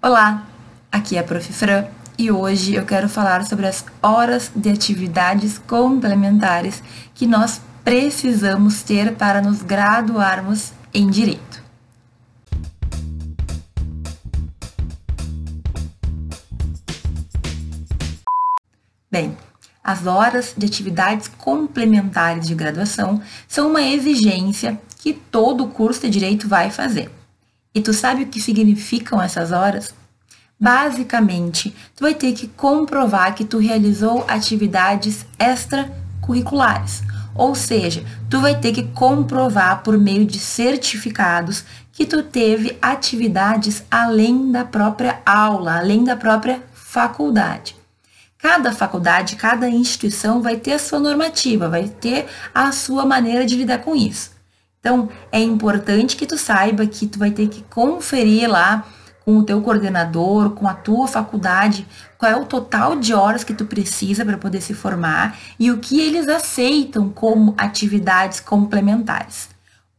Olá, aqui é a Prof. Fran e hoje eu quero falar sobre as horas de atividades complementares que nós precisamos ter para nos graduarmos em Direito. Bem, as horas de atividades complementares de graduação são uma exigência que todo curso de direito vai fazer. E tu sabe o que significam essas horas? Basicamente, tu vai ter que comprovar que tu realizou atividades extracurriculares. Ou seja, tu vai ter que comprovar por meio de certificados que tu teve atividades além da própria aula, além da própria faculdade. Cada faculdade, cada instituição vai ter a sua normativa, vai ter a sua maneira de lidar com isso. Então, é importante que tu saiba que tu vai ter que conferir lá com o teu coordenador, com a tua faculdade, qual é o total de horas que tu precisa para poder se formar e o que eles aceitam como atividades complementares.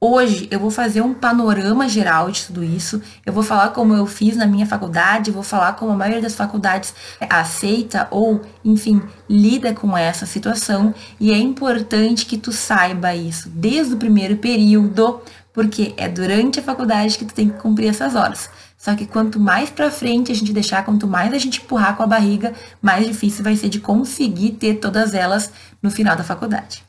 Hoje eu vou fazer um panorama geral de tudo isso. Eu vou falar como eu fiz na minha faculdade, vou falar como a maioria das faculdades aceita ou, enfim, lida com essa situação. E é importante que tu saiba isso desde o primeiro período, porque é durante a faculdade que tu tem que cumprir essas horas. Só que quanto mais para frente a gente deixar, quanto mais a gente empurrar com a barriga, mais difícil vai ser de conseguir ter todas elas no final da faculdade.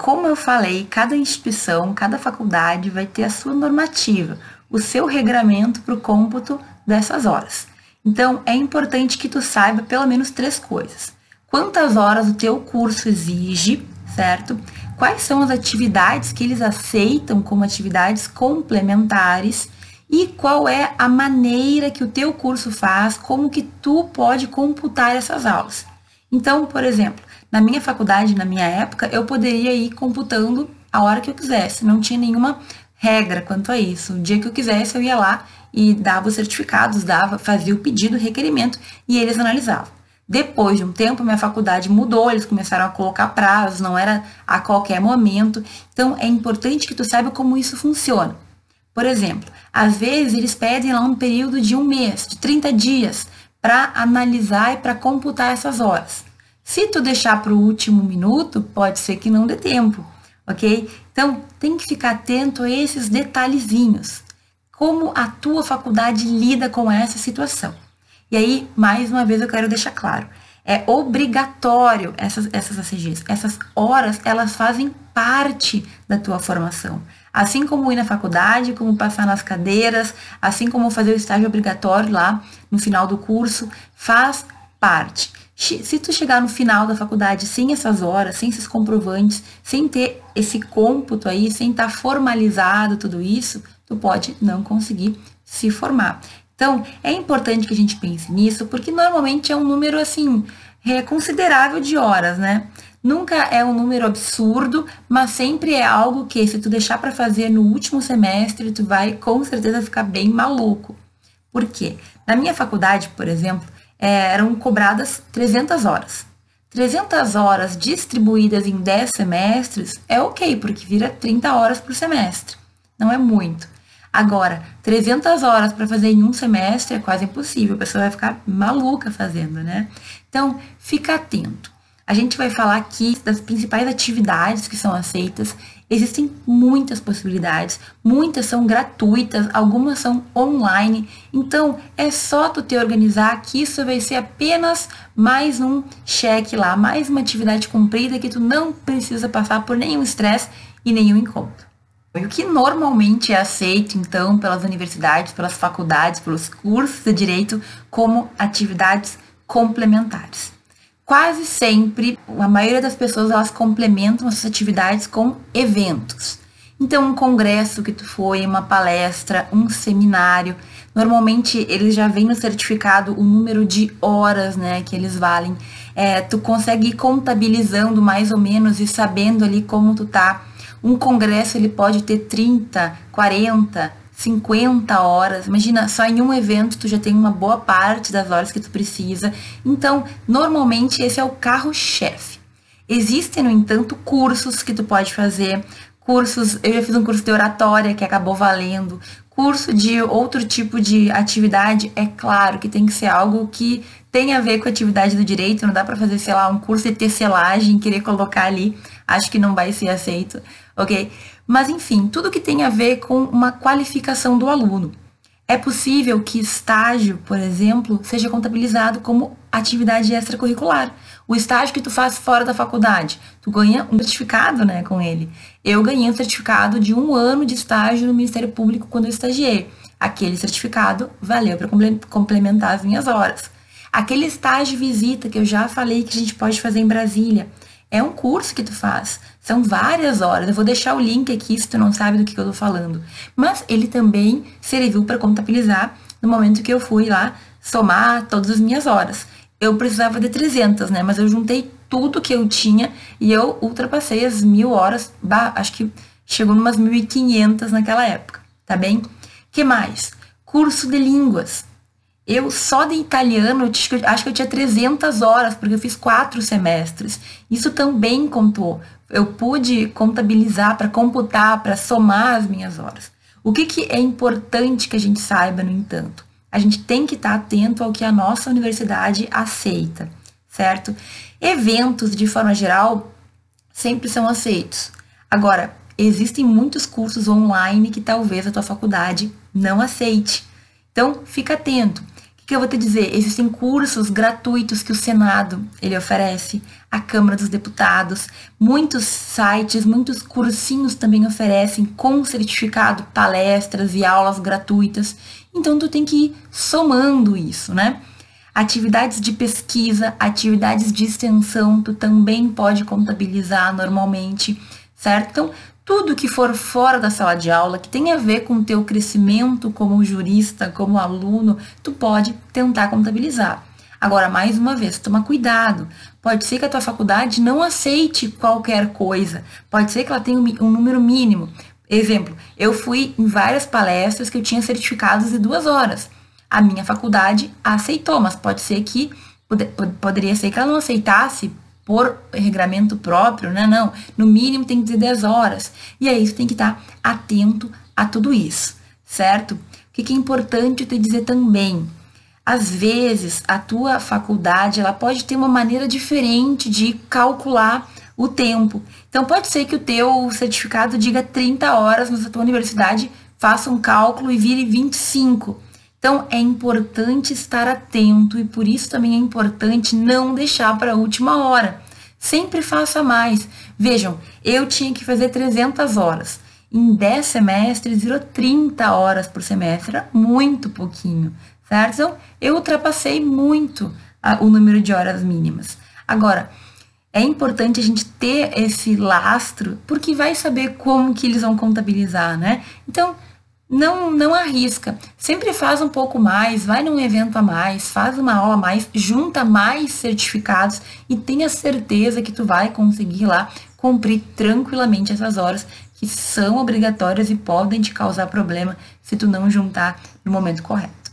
Como eu falei, cada instituição, cada faculdade vai ter a sua normativa, o seu regramento para o cômputo dessas horas. Então, é importante que tu saiba pelo menos três coisas. Quantas horas o teu curso exige, certo? Quais são as atividades que eles aceitam como atividades complementares e qual é a maneira que o teu curso faz, como que tu pode computar essas aulas. Então, por exemplo, na minha faculdade, na minha época, eu poderia ir computando a hora que eu quisesse, não tinha nenhuma regra quanto a isso. O dia que eu quisesse, eu ia lá e dava os certificados, dava, fazia o pedido, o requerimento e eles analisavam. Depois de um tempo, minha faculdade mudou, eles começaram a colocar prazos, não era a qualquer momento. Então, é importante que tu saiba como isso funciona. Por exemplo, às vezes eles pedem lá um período de um mês, de 30 dias, para analisar e para computar essas horas. Se tu deixar para o último minuto, pode ser que não dê tempo, ok? Então, tem que ficar atento a esses detalhezinhos. Como a tua faculdade lida com essa situação. E aí, mais uma vez, eu quero deixar claro. É obrigatório essas, essas ACGs. Essas horas, elas fazem parte da tua formação. Assim como ir na faculdade, como passar nas cadeiras, assim como fazer o estágio obrigatório lá no final do curso, faz parte. Se tu chegar no final da faculdade sem essas horas, sem esses comprovantes, sem ter esse cômputo aí, sem estar tá formalizado tudo isso, tu pode não conseguir se formar. Então, é importante que a gente pense nisso, porque normalmente é um número assim, é considerável de horas, né? Nunca é um número absurdo, mas sempre é algo que se tu deixar para fazer no último semestre, tu vai com certeza ficar bem maluco. Por quê? Na minha faculdade, por exemplo, é, eram cobradas 300 horas. 300 horas distribuídas em 10 semestres é ok, porque vira 30 horas por semestre. Não é muito. Agora, 300 horas para fazer em um semestre é quase impossível, a pessoa vai ficar maluca fazendo, né? Então, fica atento. A gente vai falar aqui das principais atividades que são aceitas Existem muitas possibilidades, muitas são gratuitas, algumas são online. Então, é só tu te organizar que isso vai ser apenas mais um cheque lá, mais uma atividade cumprida que tu não precisa passar por nenhum estresse e nenhum incômodo. O que normalmente é aceito, então, pelas universidades, pelas faculdades, pelos cursos de direito como atividades complementares quase sempre, a maioria das pessoas, elas complementam as suas atividades com eventos. Então, um congresso que tu foi, uma palestra, um seminário, normalmente eles já vêm no certificado o número de horas, né, que eles valem. É, tu consegue ir contabilizando mais ou menos e sabendo ali como tu tá. Um congresso ele pode ter 30, 40, 50 horas. Imagina, só em um evento tu já tem uma boa parte das horas que tu precisa. Então, normalmente esse é o carro-chefe. Existem, no entanto, cursos que tu pode fazer. Cursos, eu já fiz um curso de oratória que acabou valendo, Curso de outro tipo de atividade, é claro que tem que ser algo que tem a ver com a atividade do direito, não dá para fazer, sei lá, um curso de tecelagem, querer colocar ali, acho que não vai ser aceito, ok? Mas enfim, tudo que tem a ver com uma qualificação do aluno. É possível que estágio, por exemplo, seja contabilizado como atividade extracurricular. O estágio que tu faz fora da faculdade, tu ganha um certificado, né, com ele. Eu ganhei um certificado de um ano de estágio no Ministério Público quando eu estagiei. Aquele certificado valeu para complementar as minhas horas. Aquele estágio visita que eu já falei que a gente pode fazer em Brasília, é um curso que tu faz. São várias horas. Eu vou deixar o link aqui se tu não sabe do que, eu tô falando. Mas ele também serviu para contabilizar no momento que eu fui lá somar todas as minhas horas. Eu precisava de 300, né? Mas eu juntei tudo que eu tinha e eu ultrapassei as mil horas. Bah, acho que chegou umas 1.500 naquela época, tá bem? que mais? Curso de línguas. Eu só de italiano, acho que eu tinha 300 horas, porque eu fiz quatro semestres. Isso também contou. Eu pude contabilizar para computar, para somar as minhas horas. O que, que é importante que a gente saiba, no entanto? A gente tem que estar tá atento ao que a nossa universidade aceita, certo? Eventos, de forma geral, sempre são aceitos. Agora, existem muitos cursos online que talvez a tua faculdade não aceite. Então, fica atento que eu vou te dizer? Existem cursos gratuitos que o Senado ele oferece, a Câmara dos Deputados, muitos sites, muitos cursinhos também oferecem com certificado palestras e aulas gratuitas. Então tu tem que ir somando isso, né? Atividades de pesquisa, atividades de extensão, tu também pode contabilizar normalmente, certo? Então, tudo que for fora da sala de aula, que tem a ver com o teu crescimento como jurista, como aluno, tu pode tentar contabilizar. Agora, mais uma vez, toma cuidado. Pode ser que a tua faculdade não aceite qualquer coisa. Pode ser que ela tenha um número mínimo. Exemplo, eu fui em várias palestras que eu tinha certificados de duas horas. A minha faculdade aceitou, mas pode ser que, poderia ser que ela não aceitasse por regramento próprio, né? Não, no mínimo tem que ter 10 horas. E aí você tem que estar atento a tudo isso, certo? O que é importante te dizer também? Às vezes, a tua faculdade, ela pode ter uma maneira diferente de calcular o tempo. Então, pode ser que o teu certificado diga 30 horas, mas a tua universidade faça um cálculo e vire 25. Então, é importante estar atento e por isso também é importante não deixar para a última hora. Sempre faça mais. Vejam, eu tinha que fazer 300 horas. Em 10 semestres, virou 30 horas por semestre. Muito pouquinho, certo? Então, eu ultrapassei muito o número de horas mínimas. Agora, é importante a gente ter esse lastro, porque vai saber como que eles vão contabilizar, né? Então, não, não arrisca. Sempre faz um pouco mais, vai num evento a mais, faz uma aula a mais, junta mais certificados e tenha certeza que tu vai conseguir lá cumprir tranquilamente essas horas que são obrigatórias e podem te causar problema se tu não juntar no momento correto.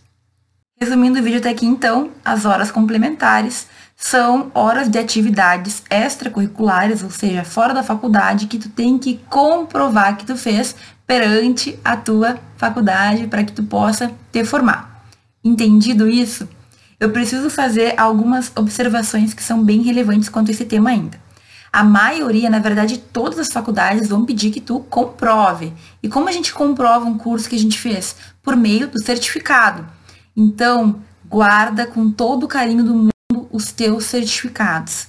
Resumindo o vídeo até aqui, então, as horas complementares são horas de atividades extracurriculares, ou seja, fora da faculdade, que tu tem que comprovar que tu fez perante a tua faculdade para que tu possa te formar. Entendido isso? Eu preciso fazer algumas observações que são bem relevantes quanto a esse tema ainda. A maioria, na verdade, todas as faculdades vão pedir que tu comprove. E como a gente comprova um curso que a gente fez? Por meio do certificado. Então, guarda com todo o carinho do mundo os teus certificados.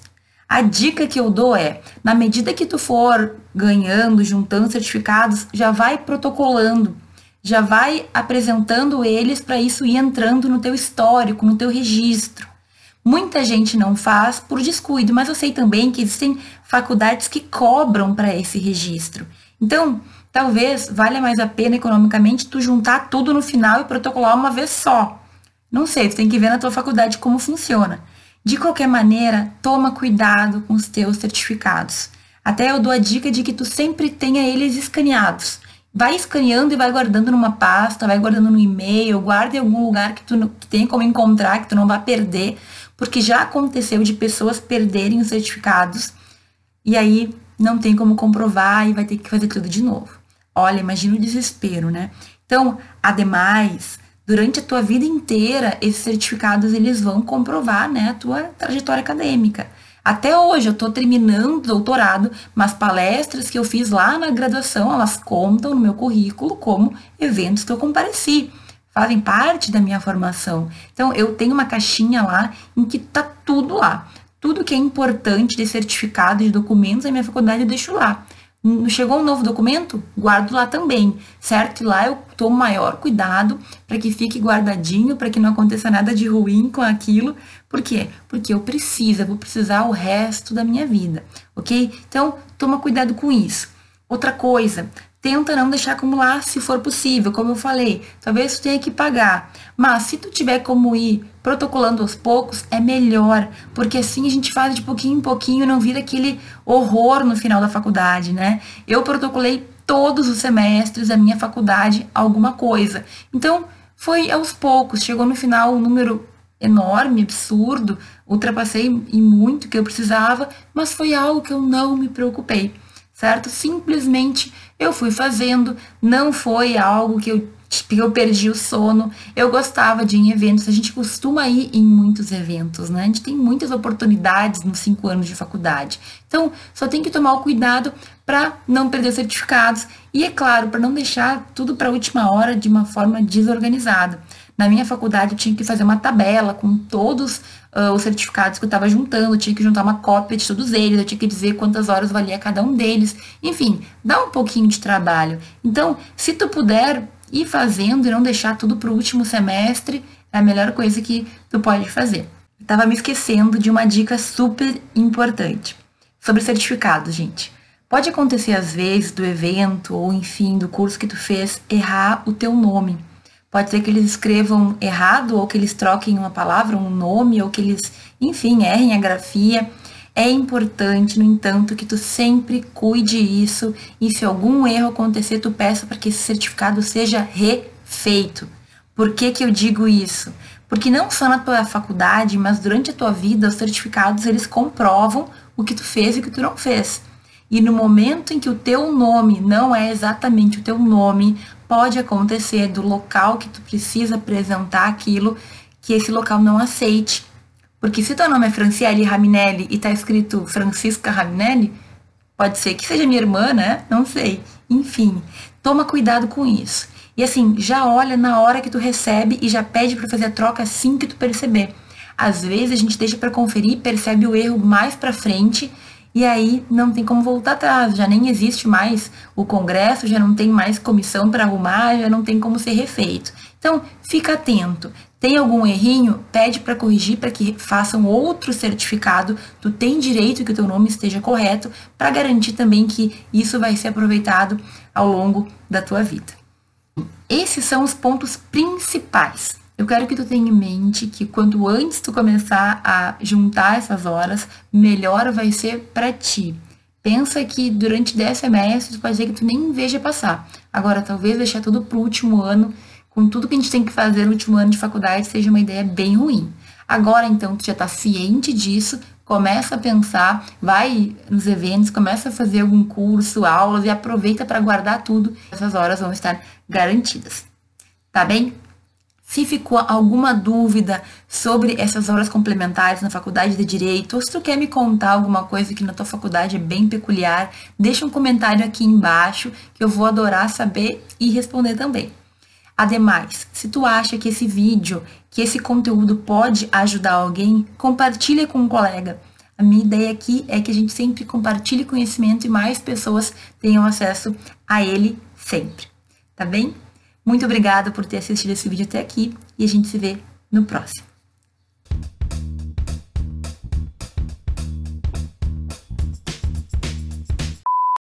A dica que eu dou é, na medida que tu for ganhando, juntando certificados, já vai protocolando, já vai apresentando eles para isso ir entrando no teu histórico, no teu registro. Muita gente não faz por descuido, mas eu sei também que existem faculdades que cobram para esse registro. Então, talvez valha mais a pena economicamente tu juntar tudo no final e protocolar uma vez só. Não sei, tu tem que ver na tua faculdade como funciona. De qualquer maneira, toma cuidado com os teus certificados. Até eu dou a dica de que tu sempre tenha eles escaneados. Vai escaneando e vai guardando numa pasta, vai guardando no e-mail, guarda em algum lugar que tu que tem como encontrar, que tu não vai perder, porque já aconteceu de pessoas perderem os certificados e aí não tem como comprovar e vai ter que fazer tudo de novo. Olha, imagina o desespero, né? Então, ademais, durante a tua vida inteira, esses certificados eles vão comprovar, né, a tua trajetória acadêmica. Até hoje eu estou terminando o doutorado, mas palestras que eu fiz lá na graduação, elas contam no meu currículo como eventos que eu compareci fazem parte da minha formação. Então, eu tenho uma caixinha lá em que tá tudo lá. Tudo que é importante de certificado de documentos da minha faculdade eu deixo lá. Chegou um novo documento? Guardo lá também, certo? E lá eu tomo maior cuidado para que fique guardadinho, para que não aconteça nada de ruim com aquilo. Por quê? Porque eu preciso, eu vou precisar o resto da minha vida, ok? Então, toma cuidado com isso. Outra coisa, tenta não deixar acumular se for possível, como eu falei. Talvez tu tenha que pagar, mas se tu tiver como ir protocolando aos poucos, é melhor, porque assim a gente faz de pouquinho em pouquinho não vira aquele horror no final da faculdade, né? Eu protocolei todos os semestres da minha faculdade alguma coisa. Então, foi aos poucos, chegou no final um número enorme, absurdo, ultrapassei em muito que eu precisava, mas foi algo que eu não me preocupei certo? Simplesmente eu fui fazendo, não foi algo que eu, que eu perdi o sono. Eu gostava de ir em eventos, a gente costuma ir em muitos eventos, né? A gente tem muitas oportunidades nos cinco anos de faculdade. Então, só tem que tomar o cuidado para não perder certificados e, é claro, para não deixar tudo para a última hora de uma forma desorganizada. Na minha faculdade, eu tinha que fazer uma tabela com todos uh, os certificados que eu estava juntando, tinha que juntar uma cópia de todos eles, eu tinha que dizer quantas horas valia cada um deles. Enfim, dá um pouquinho de trabalho. Então, se tu puder ir fazendo e não deixar tudo para o último semestre, é a melhor coisa que tu pode fazer. Estava me esquecendo de uma dica super importante sobre certificados, gente. Pode acontecer às vezes do evento ou enfim do curso que tu fez errar o teu nome. Pode ser que eles escrevam errado, ou que eles troquem uma palavra, um nome, ou que eles, enfim, errem a grafia. É importante, no entanto, que tu sempre cuide isso e se algum erro acontecer, tu peça para que esse certificado seja refeito. Por que, que eu digo isso? Porque não só na tua faculdade, mas durante a tua vida, os certificados eles comprovam o que tu fez e o que tu não fez. E no momento em que o teu nome não é exatamente o teu nome, pode acontecer do local que tu precisa apresentar aquilo, que esse local não aceite. Porque se teu nome é Franciele Raminelli e tá escrito Francisca Raminelli, pode ser que seja minha irmã, né? Não sei. Enfim, toma cuidado com isso. E assim, já olha na hora que tu recebe e já pede para fazer a troca assim que tu perceber. Às vezes a gente deixa para conferir, percebe o erro mais para frente e aí não tem como voltar atrás, já nem existe mais o Congresso, já não tem mais comissão para arrumar, já não tem como ser refeito. Então, fica atento. Tem algum errinho? Pede para corrigir para que façam outro certificado. Tu tem direito que o teu nome esteja correto para garantir também que isso vai ser aproveitado ao longo da tua vida. Esses são os pontos principais eu quero que tu tenha em mente que quanto antes tu começar a juntar essas horas, melhor vai ser para ti. Pensa que durante 10 semestres pode ser que tu nem veja passar. Agora, talvez deixar tudo pro último ano, com tudo que a gente tem que fazer no último ano de faculdade, seja uma ideia bem ruim. Agora, então, tu já está ciente disso, começa a pensar, vai nos eventos, começa a fazer algum curso, aulas e aproveita para guardar tudo. Essas horas vão estar garantidas. Tá bem? Se ficou alguma dúvida sobre essas horas complementares na faculdade de Direito, ou se tu quer me contar alguma coisa que na tua faculdade é bem peculiar, deixa um comentário aqui embaixo que eu vou adorar saber e responder também. Ademais, se tu acha que esse vídeo, que esse conteúdo pode ajudar alguém, compartilha com um colega. A minha ideia aqui é que a gente sempre compartilhe conhecimento e mais pessoas tenham acesso a ele sempre. Tá bem? Muito obrigada por ter assistido esse vídeo até aqui e a gente se vê no próximo.